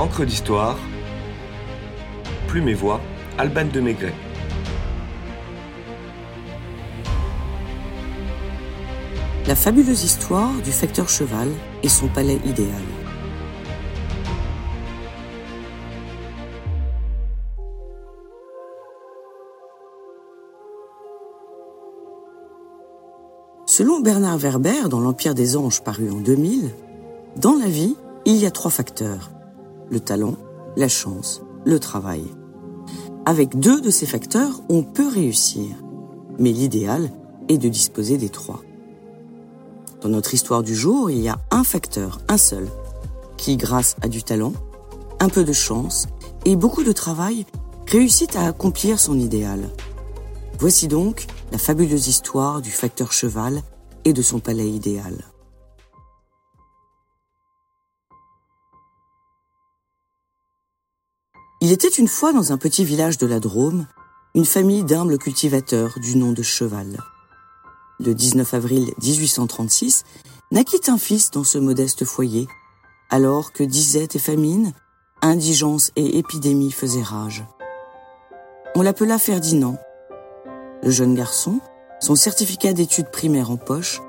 Encre d'histoire, Plume et Voix, Alban de Maigret. La fabuleuse histoire du facteur cheval et son palais idéal. Selon Bernard Werber dans L'Empire des Anges paru en 2000, dans la vie, il y a trois facteurs. Le talent, la chance, le travail. Avec deux de ces facteurs, on peut réussir. Mais l'idéal est de disposer des trois. Dans notre histoire du jour, il y a un facteur, un seul, qui, grâce à du talent, un peu de chance et beaucoup de travail, réussit à accomplir son idéal. Voici donc la fabuleuse histoire du facteur cheval et de son palais idéal. Il était une fois dans un petit village de la Drôme, une famille d'humbles cultivateurs du nom de Cheval. Le 19 avril 1836, naquit un fils dans ce modeste foyer, alors que disette et famine, indigence et épidémie faisaient rage. On l'appela Ferdinand. Le jeune garçon, son certificat d'études primaires en poche,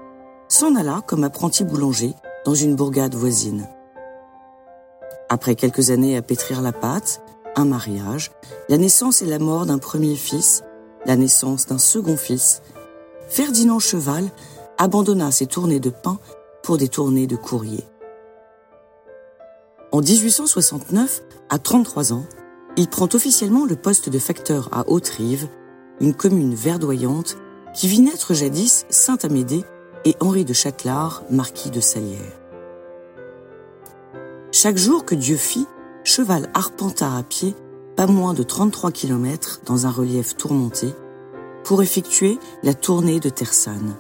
s'en alla comme apprenti boulanger dans une bourgade voisine. Après quelques années à pétrir la pâte, un mariage, la naissance et la mort d'un premier fils, la naissance d'un second fils, Ferdinand Cheval abandonna ses tournées de pain pour des tournées de courrier. En 1869, à 33 ans, il prend officiellement le poste de facteur à Haute-Rive, une commune verdoyante qui vit naître jadis Saint-Amédée et Henri de Châtelard, marquis de Salière. Chaque jour que Dieu fit, Cheval arpenta à pied pas moins de 33 km dans un relief tourmenté pour effectuer la tournée de Tersanne,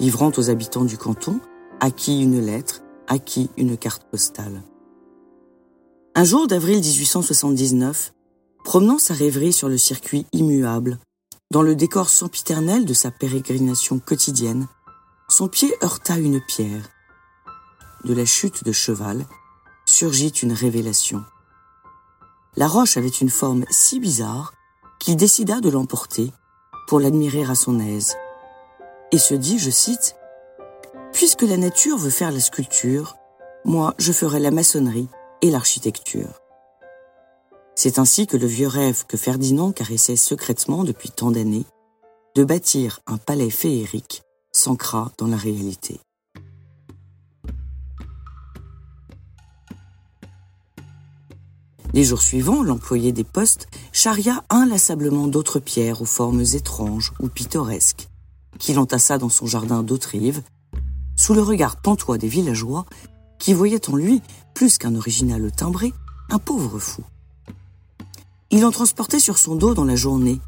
livrant aux habitants du canton à qui une lettre, à qui une carte postale. Un jour d'avril 1879, promenant sa rêverie sur le circuit immuable, dans le décor sempiternel de sa pérégrination quotidienne, son pied heurta une pierre. De la chute de cheval, surgit une révélation. La roche avait une forme si bizarre qu'il décida de l'emporter pour l'admirer à son aise, et se dit, je cite, Puisque la nature veut faire la sculpture, moi je ferai la maçonnerie et l'architecture. C'est ainsi que le vieux rêve que Ferdinand caressait secrètement depuis tant d'années, de bâtir un palais féerique, s'ancra dans la réalité. Les jours suivants, l'employé des postes charria inlassablement d'autres pierres aux formes étranges ou pittoresques, qu'il entassa dans son jardin d'Autrive, sous le regard pantois des villageois, qui voyaient en lui, plus qu'un original timbré, un pauvre fou. Il en transportait sur son dos dans la journée,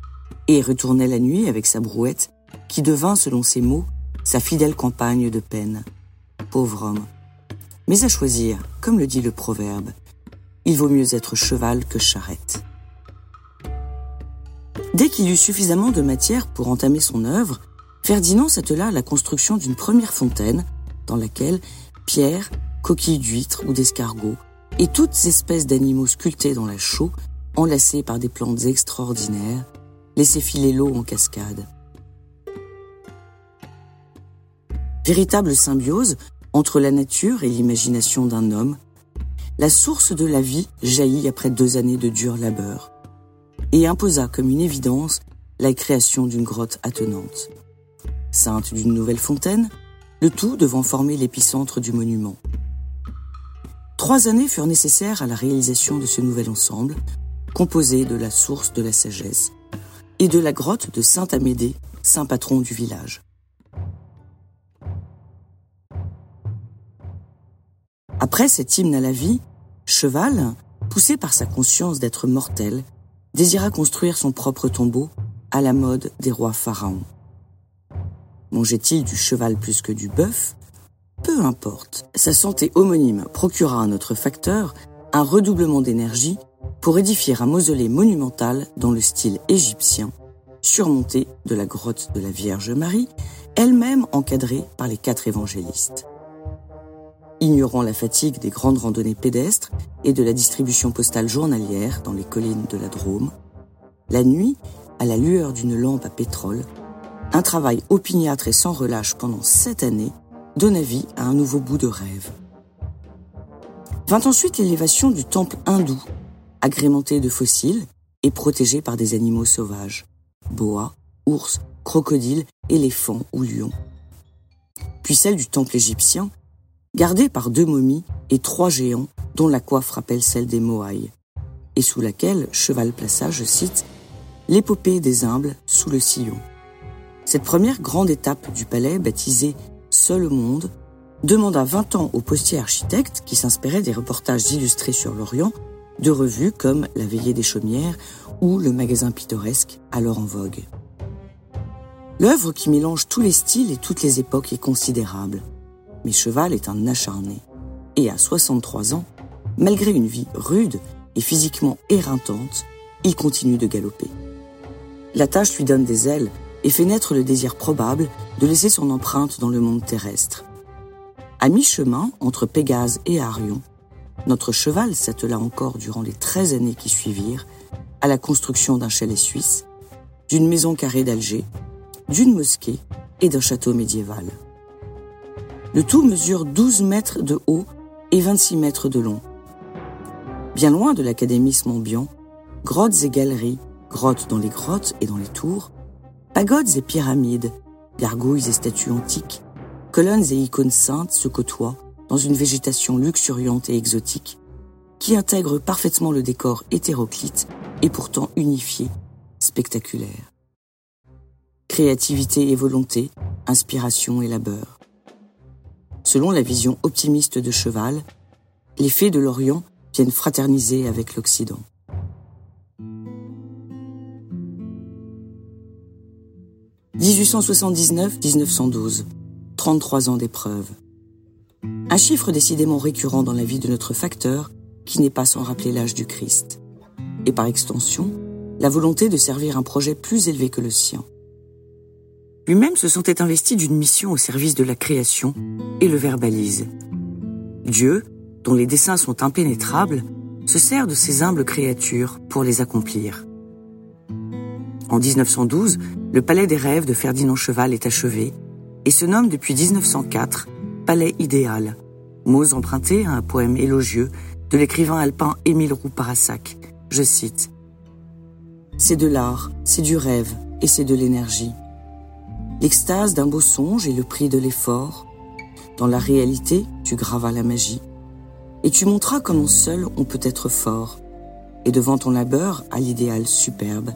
et retournait la nuit avec sa brouette, qui devint, selon ses mots, sa fidèle campagne de peine. Pauvre homme. Mais à choisir, comme le dit le proverbe, il vaut mieux être cheval que charrette. Dès qu'il eut suffisamment de matière pour entamer son œuvre, Ferdinand s'attela à la construction d'une première fontaine dans laquelle pierres, coquilles d'huîtres ou d'escargots et toutes espèces d'animaux sculptés dans la chaux, enlacés par des plantes extraordinaires, laissaient filer l'eau en cascade. Véritable symbiose entre la nature et l'imagination d'un homme, la source de la vie jaillit après deux années de dur labeur et imposa comme une évidence la création d'une grotte attenante. Sainte d'une nouvelle fontaine, le tout devant former l'épicentre du monument. Trois années furent nécessaires à la réalisation de ce nouvel ensemble, composé de la source de la sagesse et de la grotte de Saint-Amédée, saint patron du village. Après cet hymne à la vie, Cheval, poussé par sa conscience d'être mortel, désira construire son propre tombeau à la mode des rois pharaons. Mangeait-il du cheval plus que du bœuf? Peu importe, sa santé homonyme procura à notre facteur un redoublement d'énergie pour édifier un mausolée monumental dans le style égyptien, surmonté de la grotte de la Vierge Marie, elle-même encadrée par les quatre évangélistes. Ignorant la fatigue des grandes randonnées pédestres et de la distribution postale journalière dans les collines de la Drôme, la nuit, à la lueur d'une lampe à pétrole, un travail opiniâtre et sans relâche pendant sept années donna vie à un nouveau bout de rêve. Vint ensuite l'élévation du temple hindou, agrémenté de fossiles et protégé par des animaux sauvages, boas, ours, crocodiles, éléphants ou lions. Puis celle du temple égyptien, gardée par deux momies et trois géants dont la coiffe rappelle celle des Moaïs, et sous laquelle Cheval plaça, je cite, l'épopée des humbles sous le sillon. Cette première grande étape du palais, baptisée Seul au monde, demanda 20 ans au postier architecte, qui s'inspirait des reportages illustrés sur l'Orient, de revues comme La Veillée des Chaumières ou Le Magasin pittoresque, alors en vogue. L'œuvre qui mélange tous les styles et toutes les époques est considérable. Mais Cheval est un acharné. Et à 63 ans, malgré une vie rude et physiquement éreintante, il continue de galoper. La tâche lui donne des ailes et fait naître le désir probable de laisser son empreinte dans le monde terrestre. À mi-chemin entre Pégase et Arion, notre cheval s'attela encore durant les 13 années qui suivirent à la construction d'un chalet suisse, d'une maison carrée d'Alger d'une mosquée et d'un château médiéval. Le tout mesure 12 mètres de haut et 26 mètres de long. Bien loin de l'académisme ambiant, grottes et galeries, grottes dans les grottes et dans les tours, pagodes et pyramides, gargouilles et statues antiques, colonnes et icônes saintes se côtoient dans une végétation luxuriante et exotique qui intègre parfaitement le décor hétéroclite et pourtant unifié, spectaculaire créativité et volonté, inspiration et labeur. Selon la vision optimiste de Cheval, les fées de l'Orient viennent fraterniser avec l'Occident. « 1879-1912, 33 ans d'épreuve. Un chiffre décidément récurrent dans la vie de notre facteur qui n'est pas sans rappeler l'âge du Christ. Et par extension, la volonté de servir un projet plus élevé que le sien lui-même se sentait investi d'une mission au service de la création et le verbalise. Dieu, dont les dessins sont impénétrables, se sert de ces humbles créatures pour les accomplir. En 1912, le Palais des rêves de Ferdinand Cheval est achevé et se nomme depuis 1904 Palais idéal, mots empruntés à un poème élogieux de l'écrivain alpin Émile Roux-Parassac. Je cite C'est de l'art, c'est du rêve et c'est de l'énergie. L'extase d'un beau songe est le prix de l'effort. Dans la réalité, tu gravas la magie. Et tu montras comment seul on peut être fort. Et devant ton labeur, à l'idéal superbe,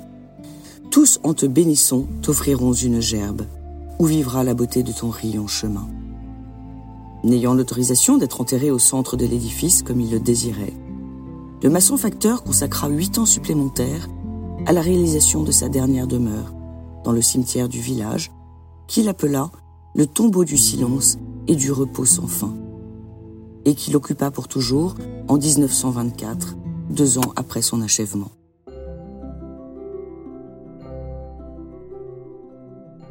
tous en te bénissant t'offriront une gerbe, où vivra la beauté de ton riant chemin. N'ayant l'autorisation d'être enterré au centre de l'édifice comme il le désirait, le maçon facteur consacra huit ans supplémentaires à la réalisation de sa dernière demeure, dans le cimetière du village, qu'il appela le tombeau du silence et du repos sans fin, et qu'il occupa pour toujours en 1924, deux ans après son achèvement.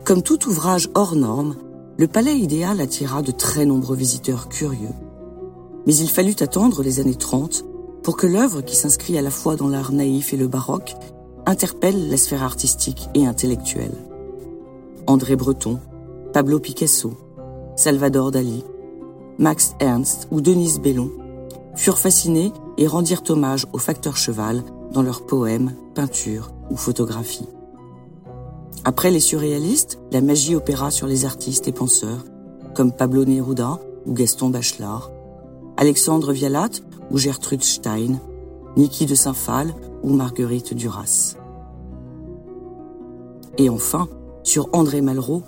Comme tout ouvrage hors norme, le palais idéal attira de très nombreux visiteurs curieux. Mais il fallut attendre les années 30 pour que l'œuvre, qui s'inscrit à la fois dans l'art naïf et le baroque, interpelle la sphère artistique et intellectuelle. André Breton, Pablo Picasso, Salvador Dali, Max Ernst ou Denise Bellon furent fascinés et rendirent hommage au facteur cheval dans leurs poèmes, peintures ou photographies. Après les surréalistes, la magie opéra sur les artistes et penseurs, comme Pablo Neruda ou Gaston Bachelard, Alexandre Vialat ou Gertrude Stein, Niki de Saint-Phal ou Marguerite Duras. Et enfin, sur André Malraux,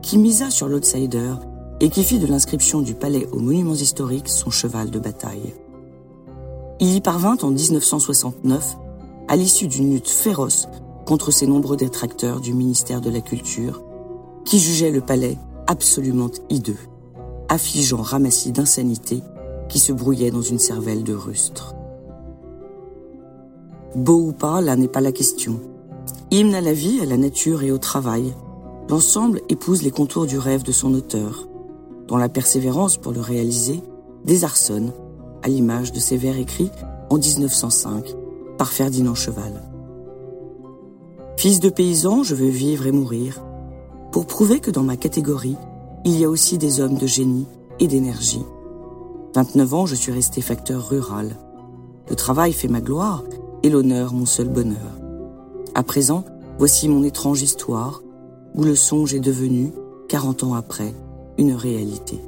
qui misa sur l'outsider et qui fit de l'inscription du palais aux monuments historiques son cheval de bataille. Il y parvint en 1969, à l'issue d'une lutte féroce contre ses nombreux détracteurs du ministère de la Culture, qui jugeaient le palais absolument hideux, affligeant ramassis d'insanité qui se brouillait dans une cervelle de rustre. Beau ou pas, là n'est pas la question. Hymne à la vie, à la nature et au travail, l'ensemble épouse les contours du rêve de son auteur, dont la persévérance pour le réaliser désarçonne, à l'image de ces vers écrits en 1905 par Ferdinand Cheval. Fils de paysan, je veux vivre et mourir, pour prouver que dans ma catégorie, il y a aussi des hommes de génie et d'énergie. 29 ans, je suis resté facteur rural. Le travail fait ma gloire et l'honneur mon seul bonheur. À présent, voici mon étrange histoire, où le songe est devenu, 40 ans après, une réalité.